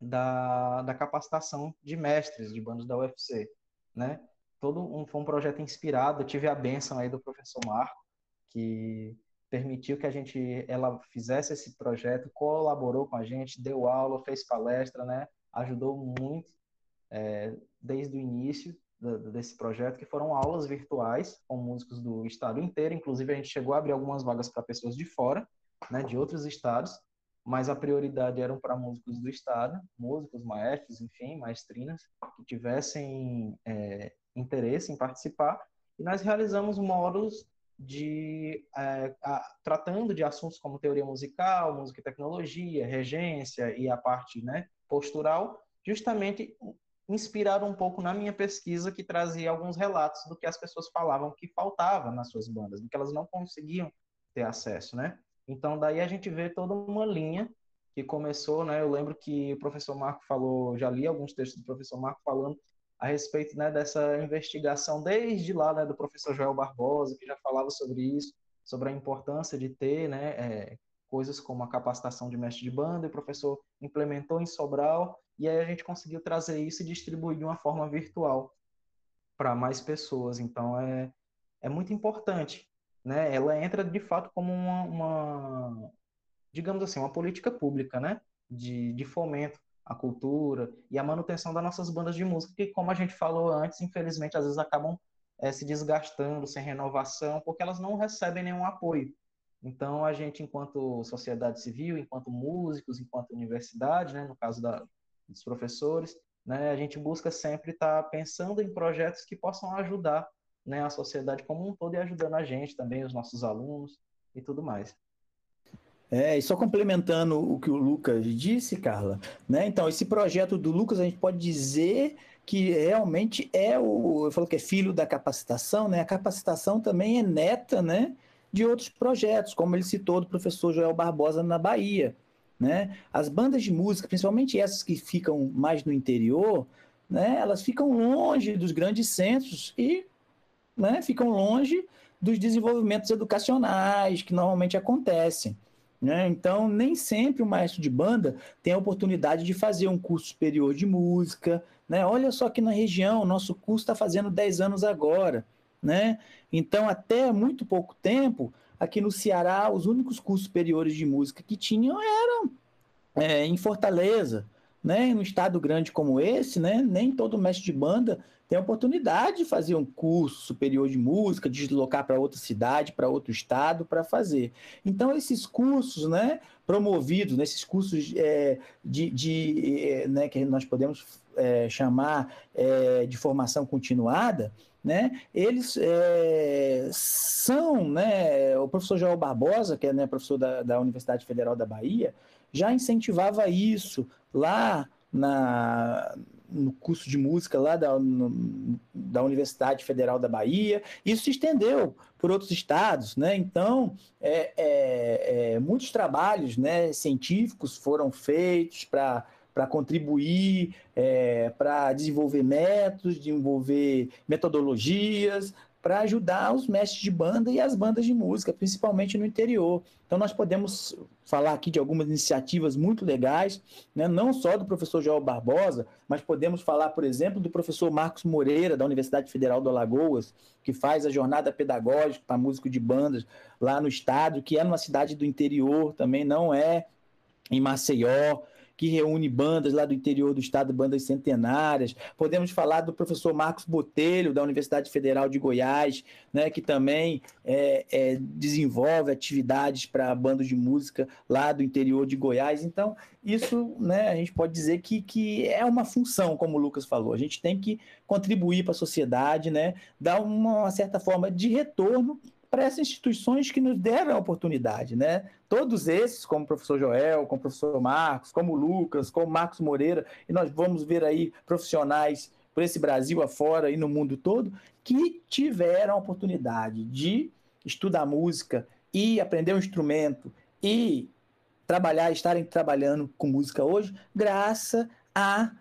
da, da capacitação de mestres de bandas da UFC, né? todo um, foi um projeto inspirado. Eu tive a benção aí do professor Marco, que permitiu que a gente ela fizesse esse projeto, colaborou com a gente, deu aula, fez palestra, né? Ajudou muito é, desde o início desse projeto, que foram aulas virtuais com músicos do estado inteiro. Inclusive a gente chegou a abrir algumas vagas para pessoas de fora, né? De outros estados, mas a prioridade eram para músicos do estado, músicos, maestros, enfim, maestrinas que tivessem é, interesse em participar. E nós realizamos módulos de é, a, tratando de assuntos como teoria musical, música e tecnologia, regência e a parte né, postural, justamente inspiraram um pouco na minha pesquisa que trazia alguns relatos do que as pessoas falavam que faltava nas suas bandas, do que elas não conseguiam ter acesso, né? Então daí a gente vê toda uma linha que começou, né? Eu lembro que o professor Marco falou, já li alguns textos do professor Marco falando a respeito né, dessa investigação desde lá né, do professor Joel Barbosa, que já falava sobre isso, sobre a importância de ter né, é, coisas como a capacitação de mestre de banda, e o professor implementou em Sobral, e aí a gente conseguiu trazer isso e distribuir de uma forma virtual para mais pessoas. Então é, é muito importante. Né? Ela entra de fato como uma, uma digamos assim, uma política pública né? de, de fomento a cultura e a manutenção das nossas bandas de música, que, como a gente falou antes, infelizmente, às vezes acabam é, se desgastando, sem renovação, porque elas não recebem nenhum apoio. Então, a gente, enquanto sociedade civil, enquanto músicos, enquanto universidade, né, no caso da, dos professores, né, a gente busca sempre estar tá pensando em projetos que possam ajudar né, a sociedade como um todo e ajudando a gente também, os nossos alunos e tudo mais. É, e só complementando o que o Lucas disse, Carla, né? Então, esse projeto do Lucas, a gente pode dizer que realmente é o. Eu falo que é filho da capacitação, né? A capacitação também é neta, né? De outros projetos, como ele citou do professor Joel Barbosa na Bahia. Né? As bandas de música, principalmente essas que ficam mais no interior, né? elas ficam longe dos grandes centros e né? ficam longe dos desenvolvimentos educacionais que normalmente acontecem. Né? Então, nem sempre o maestro de banda tem a oportunidade de fazer um curso superior de música. Né? Olha só que na região, o nosso curso está fazendo 10 anos agora. Né? Então, até muito pouco tempo, aqui no Ceará, os únicos cursos superiores de música que tinham eram é, em Fortaleza. Né? Em um estado grande como esse, né? nem todo mestre de banda tem a oportunidade de fazer um curso superior de música, de deslocar para outra cidade, para outro estado, para fazer. Então, esses cursos, né, promovidos, né, cursos é, de, de é, né, que nós podemos é, chamar é, de formação continuada, né, eles é, são, né, o professor Joel Barbosa, que é né, professor da, da Universidade Federal da Bahia, já incentivava isso lá na, no curso de música lá da, no, da Universidade Federal da Bahia. Isso se estendeu por outros estados, né? Então, é, é, é, muitos trabalhos né, científicos foram feitos para para contribuir, é, para desenvolver métodos, desenvolver metodologias, para ajudar os mestres de banda e as bandas de música, principalmente no interior. Então, nós podemos falar aqui de algumas iniciativas muito legais, né? não só do professor Joel Barbosa, mas podemos falar, por exemplo, do professor Marcos Moreira, da Universidade Federal do Alagoas, que faz a jornada pedagógica para músico de bandas lá no estado, que é numa cidade do interior também, não é em Maceió que reúne bandas lá do interior do estado, bandas centenárias. Podemos falar do professor Marcos Botelho, da Universidade Federal de Goiás, né, que também é, é, desenvolve atividades para bandas de música lá do interior de Goiás. Então, isso né, a gente pode dizer que, que é uma função, como o Lucas falou. A gente tem que contribuir para a sociedade, né, dar uma, uma certa forma de retorno para essas instituições que nos deram a oportunidade, né? Todos esses, como o professor Joel, como o professor Marcos, como o Lucas, como o Marcos Moreira, e nós vamos ver aí profissionais por esse Brasil afora e no mundo todo, que tiveram a oportunidade de estudar música e aprender um instrumento e trabalhar, estarem trabalhando com música hoje, graças a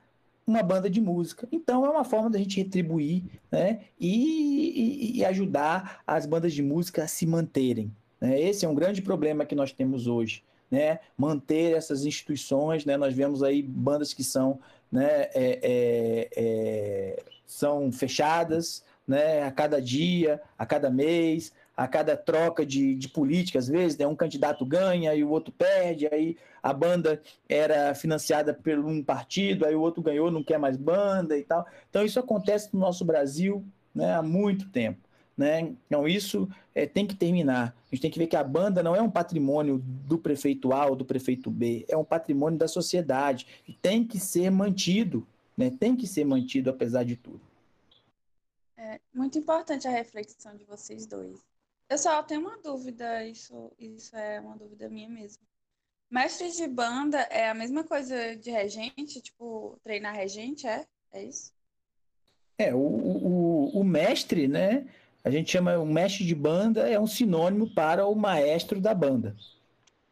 uma banda de música. Então é uma forma da gente retribuir né, e, e, e ajudar as bandas de música a se manterem. Né? Esse é um grande problema que nós temos hoje. Né? Manter essas instituições, né? nós vemos aí bandas que são né, é, é, é, são fechadas né, a cada dia, a cada mês, a cada troca de, de política, às vezes, né, um candidato ganha e o outro perde, aí a banda era financiada por um partido, aí o outro ganhou, não quer mais banda e tal. Então, isso acontece no nosso Brasil né, há muito tempo. Né? Então, isso é, tem que terminar. A gente tem que ver que a banda não é um patrimônio do prefeito A ou do prefeito B, é um patrimônio da sociedade e tem que ser mantido, né? tem que ser mantido apesar de tudo. É muito importante a reflexão de vocês dois. Eu só tenho uma dúvida, isso, isso é uma dúvida minha mesmo. Mestre de banda é a mesma coisa de regente, tipo, treinar regente, é? É isso? É, o, o, o mestre, né? A gente chama o mestre de banda é um sinônimo para o maestro da banda.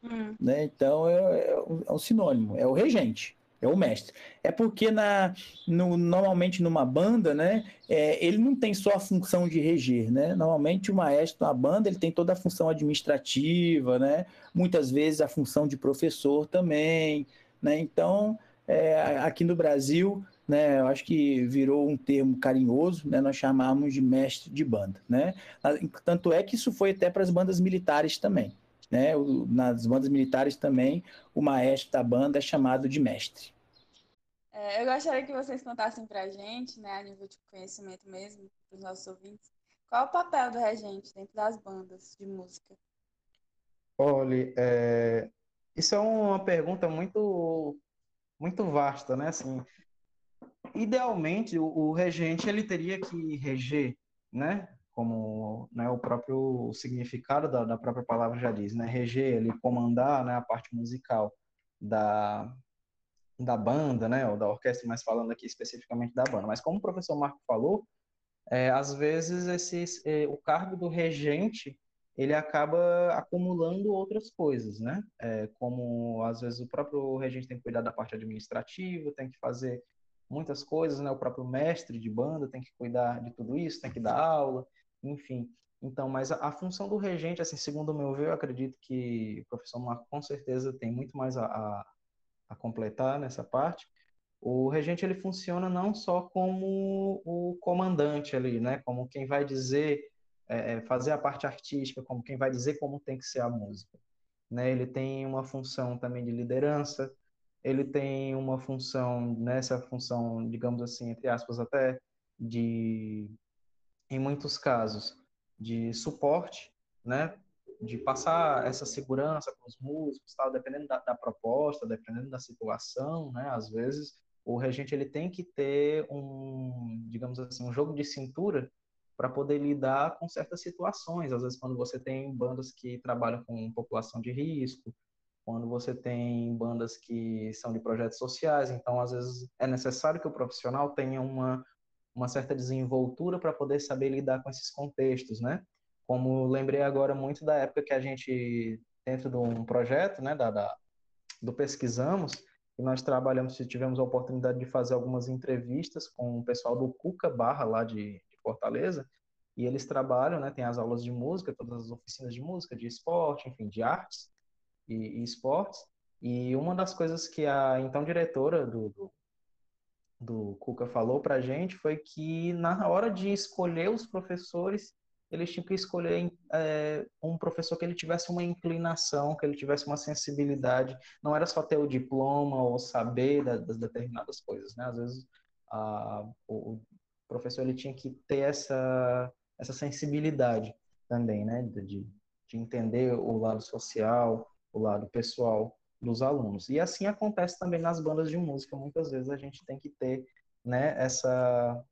Hum. Né? Então é, é, um sinônimo, é o regente, é o mestre. É porque na, no, normalmente numa banda, né, é, ele não tem só a função de reger, né? Normalmente o maestro na banda ele tem toda a função administrativa, né? Muitas vezes a função de professor também, né? Então é, aqui no Brasil né, eu acho que virou um termo carinhoso, né, nós chamamos de mestre de banda, né? Tanto é que isso foi até para as bandas militares também, né? O, nas bandas militares também, o maestro da banda é chamado de mestre. É, eu gostaria que vocês contassem para a gente, né, a nível de conhecimento mesmo, para os nossos ouvintes, qual é o papel do regente dentro das bandas de música? Olha, é, isso é uma pergunta muito muito vasta, né? Assim, idealmente, o, o, regente ele teria que reger, né? Como né, o próprio significado da, da própria palavra já diz, né? Reger, ele comandar né, a parte musical da, da banda, né? Ou da orquestra, mas falando aqui especificamente da banda. Mas como o professor Marco falou, é, às vezes esse, é, o cargo do regente ele acaba acumulando outras coisas, né? É, como às vezes o próprio regente tem que cuidar da parte administrativa, tem que fazer muitas coisas, né? O próprio mestre de banda tem que cuidar de tudo isso, tem que dar aula, enfim. Então, mas a, a função do regente, assim, segundo o meu ver, eu acredito que o professor Marco com certeza tem muito mais a, a, a completar nessa parte. O regente ele funciona não só como o comandante ali, né? Como quem vai dizer, é, é fazer a parte artística, como quem vai dizer como tem que ser a música. Né? Ele tem uma função também de liderança, ele tem uma função, nessa função, digamos assim, entre aspas, até de, em muitos casos, de suporte, né? De passar essa segurança para os músicos, tal, dependendo da, da, proposta, dependendo da situação, né? Às vezes o regente ele tem que ter um, digamos assim, um jogo de cintura para poder lidar com certas situações. Às vezes quando você tem bandas que trabalham com população de risco, quando você tem bandas que são de projetos sociais, então às vezes é necessário que o profissional tenha uma, uma certa desenvoltura para poder saber lidar com esses contextos, né? Como lembrei agora muito da época que a gente, dentro de um projeto, né, da, da do Pesquisamos, e nós trabalhamos, tivemos a oportunidade de fazer algumas entrevistas com o pessoal do Cuca Barra, lá de, de Fortaleza, e eles trabalham, né, tem as aulas de música, todas as oficinas de música, de esporte, enfim, de artes, e, e esportes. E uma das coisas que a então diretora do, do, do Cuca falou para a gente foi que na hora de escolher os professores, eles tinham que escolher é, um professor que ele tivesse uma inclinação, que ele tivesse uma sensibilidade. Não era só ter o diploma ou saber das determinadas coisas, né? Às vezes a, o professor ele tinha que ter essa essa sensibilidade também, né? De, de entender o lado social, o lado pessoal dos alunos. E assim acontece também nas bandas de música. Muitas vezes a gente tem que ter né, essa,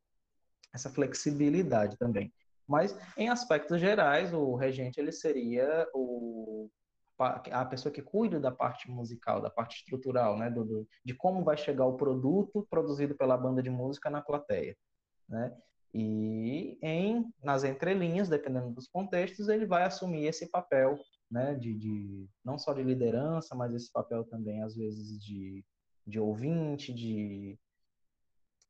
essa flexibilidade também. Mas, em aspectos gerais, o regente ele seria o, a pessoa que cuida da parte musical, da parte estrutural, né, do, de como vai chegar o produto produzido pela banda de música na plateia. Né? E em, nas entrelinhas, dependendo dos contextos, ele vai assumir esse papel né, de, de, não só de liderança, mas esse papel também, às vezes, de, de ouvinte, de,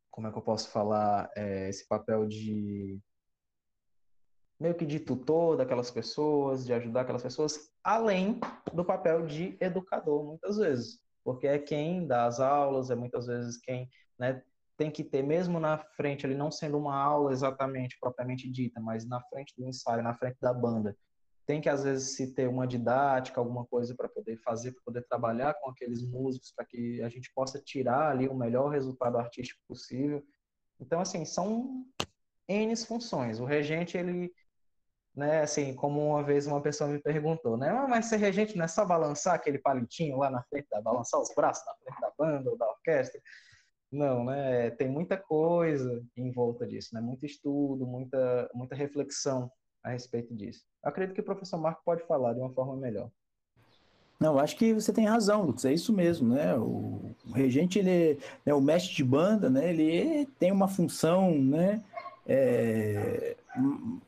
como é que eu posso falar, é, esse papel de, meio que de tutor daquelas pessoas, de ajudar aquelas pessoas, além do papel de educador, muitas vezes, porque é quem dá as aulas, é muitas vezes quem né, tem que ter, mesmo na frente, ele não sendo uma aula exatamente, propriamente dita, mas na frente do ensaio, na frente da banda, tem que às vezes se ter uma didática, alguma coisa para poder fazer, para poder trabalhar com aqueles músicos, para que a gente possa tirar ali o melhor resultado artístico possível. Então, assim, são N funções. O regente, ele, né, assim, como uma vez uma pessoa me perguntou, né, ah, mas ser regente não é só balançar aquele palitinho lá na frente, da, balançar os braços na frente da banda ou da orquestra? Não, né, tem muita coisa em volta disso, né, muito estudo, muita, muita reflexão a respeito disso. Eu acredito que o professor Marco pode falar de uma forma melhor. Não, acho que você tem razão, Lucas, é isso mesmo, né? O, o regente, ele é né, o mestre de banda, né? Ele tem uma função, né? É,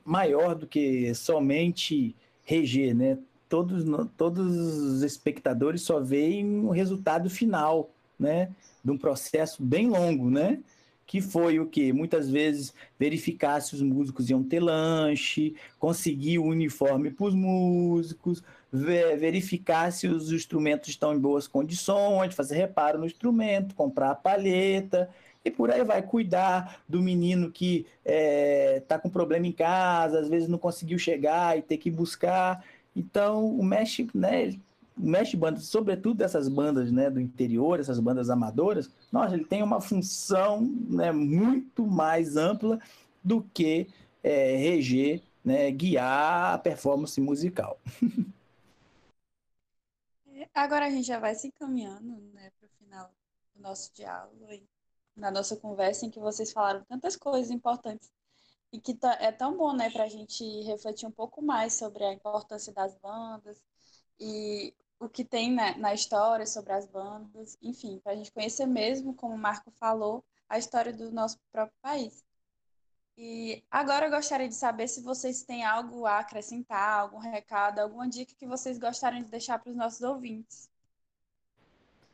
maior do que somente reger, né? Todos, todos os espectadores só veem o resultado final, né? De um processo bem longo, né? Que foi o que muitas vezes verificar se os músicos iam ter lanche, conseguir o uniforme para os músicos, verificar se os instrumentos estão em boas condições, fazer reparo no instrumento, comprar a palheta e por aí vai cuidar do menino que está é, tá com problema em casa, às vezes não conseguiu chegar e ter que buscar. Então o mestre, né, mexe bandas, sobretudo dessas bandas né, do interior, essas bandas amadoras, nossa, ele tem uma função né, muito mais ampla do que é, reger, né, guiar a performance musical. *laughs* Agora a gente já vai se encaminhando né, para o final do nosso diálogo na nossa conversa em que vocês falaram tantas coisas importantes e que tá, é tão bom né, para a gente refletir um pouco mais sobre a importância das bandas e o que tem na, na história sobre as bandas, enfim, para a gente conhecer mesmo, como o Marco falou, a história do nosso próprio país. E agora eu gostaria de saber se vocês têm algo a acrescentar, algum recado, alguma dica que vocês gostariam de deixar para os nossos ouvintes.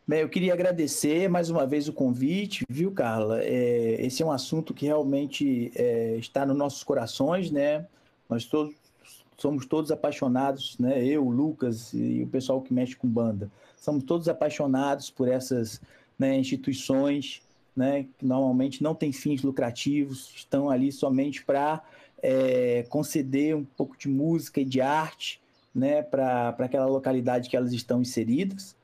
Bem, eu queria agradecer mais uma vez o convite, viu, Carla? É, esse é um assunto que realmente é, está nos nossos corações, né? Nós todos somos todos apaixonados, né? Eu, Lucas e o pessoal que mexe com banda, somos todos apaixonados por essas né, instituições, né? Que normalmente não têm fins lucrativos, estão ali somente para é, conceder um pouco de música e de arte, né? Para aquela localidade que elas estão inseridas.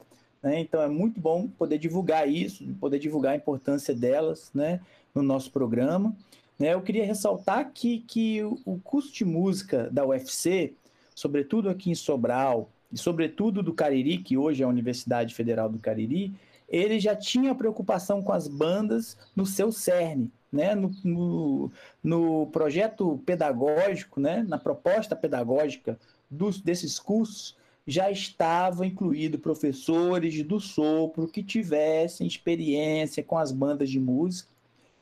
Né? Então é muito bom poder divulgar isso, poder divulgar a importância delas, né? No nosso programa. Né? Eu queria ressaltar que, que o curso de música da UFC, sobretudo aqui em Sobral, e sobretudo do Cariri, que hoje é a Universidade Federal do Cariri, ele já tinha preocupação com as bandas no seu cerne, né? no, no, no projeto pedagógico, né? na proposta pedagógica dos, desses cursos, já estava incluído professores do sopro que tivessem experiência com as bandas de música,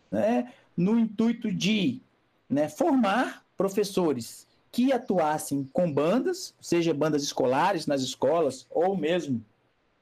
né? No intuito de né, formar professores que atuassem com bandas, seja bandas escolares nas escolas ou mesmo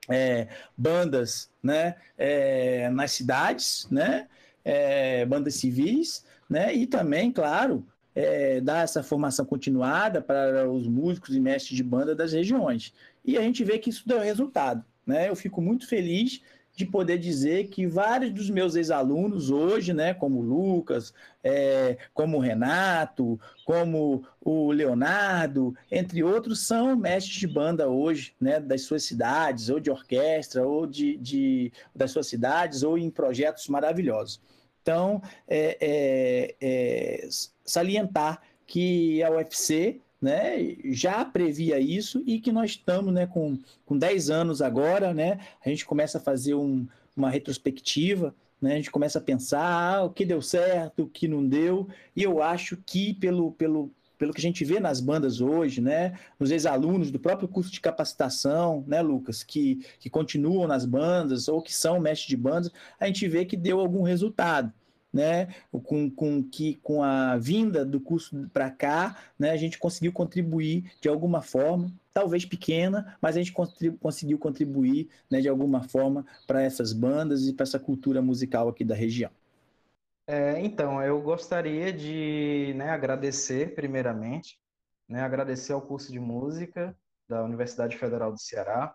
é, bandas né, é, nas cidades, né, é, bandas civis, né, e também, claro, é, dar essa formação continuada para os músicos e mestres de banda das regiões. E a gente vê que isso deu resultado. Né? Eu fico muito feliz de poder dizer que vários dos meus ex-alunos hoje, né, como o Lucas, é, como o Renato, como o Leonardo, entre outros, são mestres de banda hoje, né, das suas cidades, ou de orquestra, ou de, de das suas cidades, ou em projetos maravilhosos. Então, é, é, é salientar que a UFC né, já previa isso e que nós estamos né, com, com 10 anos agora, né, a gente começa a fazer um, uma retrospectiva, né, a gente começa a pensar ah, o que deu certo, o que não deu, e eu acho que pelo, pelo, pelo que a gente vê nas bandas hoje, né, nos ex-alunos do próprio curso de capacitação, né, Lucas, que, que continuam nas bandas ou que são mestres de bandas, a gente vê que deu algum resultado né, com, com, que, com a vinda do curso para cá, né, a gente conseguiu contribuir de alguma forma, talvez pequena, mas a gente conseguiu contribuir né, de alguma forma para essas bandas e para essa cultura musical aqui da região. É, então, eu gostaria de né, agradecer, primeiramente, né, agradecer ao curso de música da Universidade Federal do Ceará,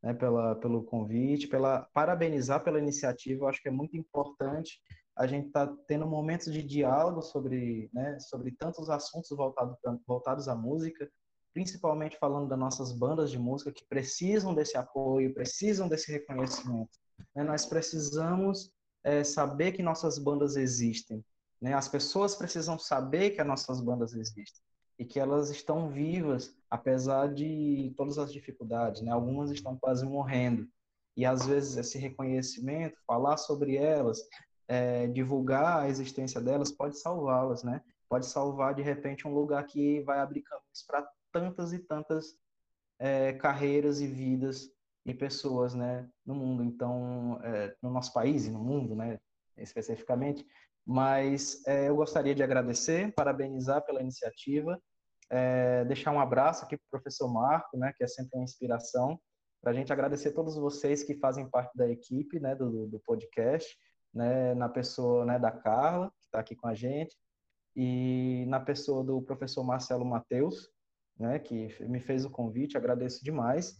né, pela, pelo convite, pela parabenizar pela iniciativa. Eu acho que é muito importante a gente estar tá tendo momentos de diálogo sobre, né, sobre tantos assuntos voltados, voltados à música, principalmente falando das nossas bandas de música que precisam desse apoio, precisam desse reconhecimento. Né? Nós precisamos é, saber que nossas bandas existem. Né? As pessoas precisam saber que as nossas bandas existem e que elas estão vivas, apesar de todas as dificuldades. Né? Algumas estão quase morrendo. E às vezes esse reconhecimento, falar sobre elas, é, divulgar a existência delas, pode salvá-las, né? Pode salvar de repente um lugar que vai abrir caminhos para tantas e tantas é, carreiras e vidas e pessoas, né, no mundo. Então, é, no nosso país e no mundo, né, especificamente. Mas eu gostaria de agradecer, parabenizar pela iniciativa, deixar um abraço aqui para o professor Marco, né, que é sempre uma inspiração, para a gente agradecer a todos vocês que fazem parte da equipe, né, do, do podcast, né, na pessoa, né, da Carla, que está aqui com a gente, e na pessoa do professor Marcelo Mateus, né, que me fez o convite, agradeço demais.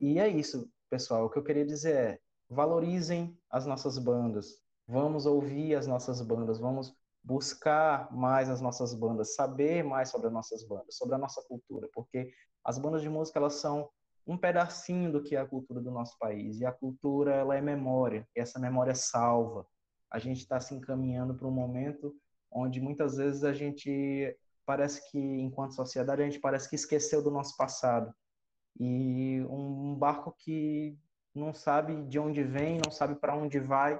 E é isso, pessoal. O que eu queria dizer é: valorizem as nossas bandas, vamos ouvir as nossas bandas, vamos buscar mais as nossas bandas, saber mais sobre as nossas bandas, sobre a nossa cultura, porque as bandas de música elas são um pedacinho do que é a cultura do nosso país e a cultura ela é memória e essa memória salva. A gente está se encaminhando para um momento onde muitas vezes a gente parece que, enquanto sociedade, a gente parece que esqueceu do nosso passado. E um barco que não sabe de onde vem, não sabe para onde vai,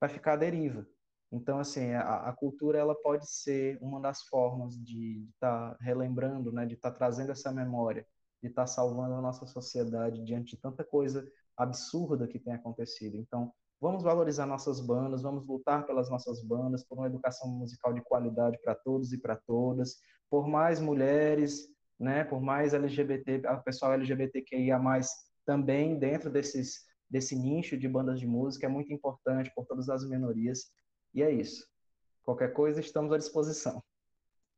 vai ficar à deriva. Então, assim, a, a, cultura ela pode ser uma das formas de estar tá relembrando, né, de estar tá trazendo essa memória, de estar tá salvando a nossa sociedade diante de tanta coisa absurda que tem acontecido. Então, Vamos valorizar nossas bandas, vamos lutar pelas nossas bandas, por uma educação musical de qualidade para todos e para todas, por mais mulheres, né, por mais LGBT, pessoal LGBTQIA+, também dentro desses, desse nicho de bandas de música, é muito importante por todas as minorias. E é isso. Qualquer coisa, estamos à disposição.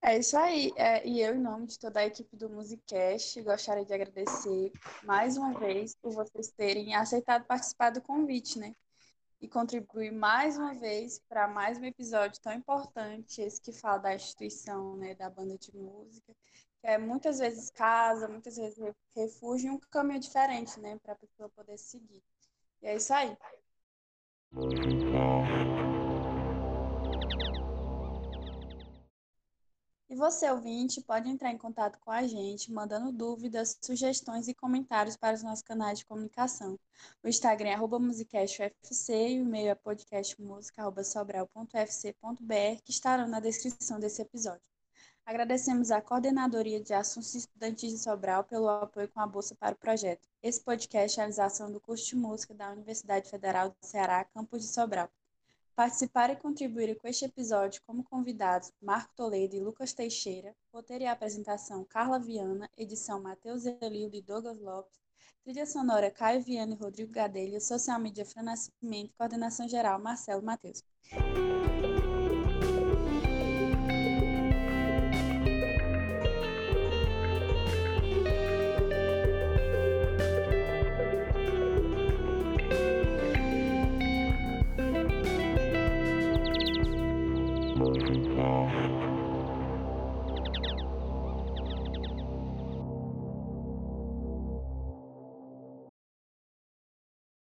É isso aí. É, e eu, em nome de toda a equipe do Musicast, gostaria de agradecer mais uma vez por vocês terem aceitado participar do convite, né? e contribuir mais uma vez para mais um episódio tão importante, esse que fala da instituição, né, da banda de música, que é muitas vezes casa, muitas vezes refúgio um caminho diferente, né, para a pessoa poder seguir. E é isso aí. E você, ouvinte, pode entrar em contato com a gente, mandando dúvidas, sugestões e comentários para os nossos canais de comunicação. O Instagram é musicastufc e o e-mail é podcastmusica.sobral.fc.br, que estarão na descrição desse episódio. Agradecemos à Coordenadoria de Assuntos Estudantis de Sobral pelo apoio com a Bolsa para o projeto. Esse podcast é a realização do curso de música da Universidade Federal do Ceará, campus de Sobral. Participaram e contribuíram com este episódio como convidados Marco Toledo e Lucas Teixeira, roteiro e apresentação Carla Viana, edição Matheus Elildo e Douglas Lopes, trilha sonora Caio Viana e Rodrigo Gadelha, social media Fran Nascimento, coordenação geral Marcelo Matheus.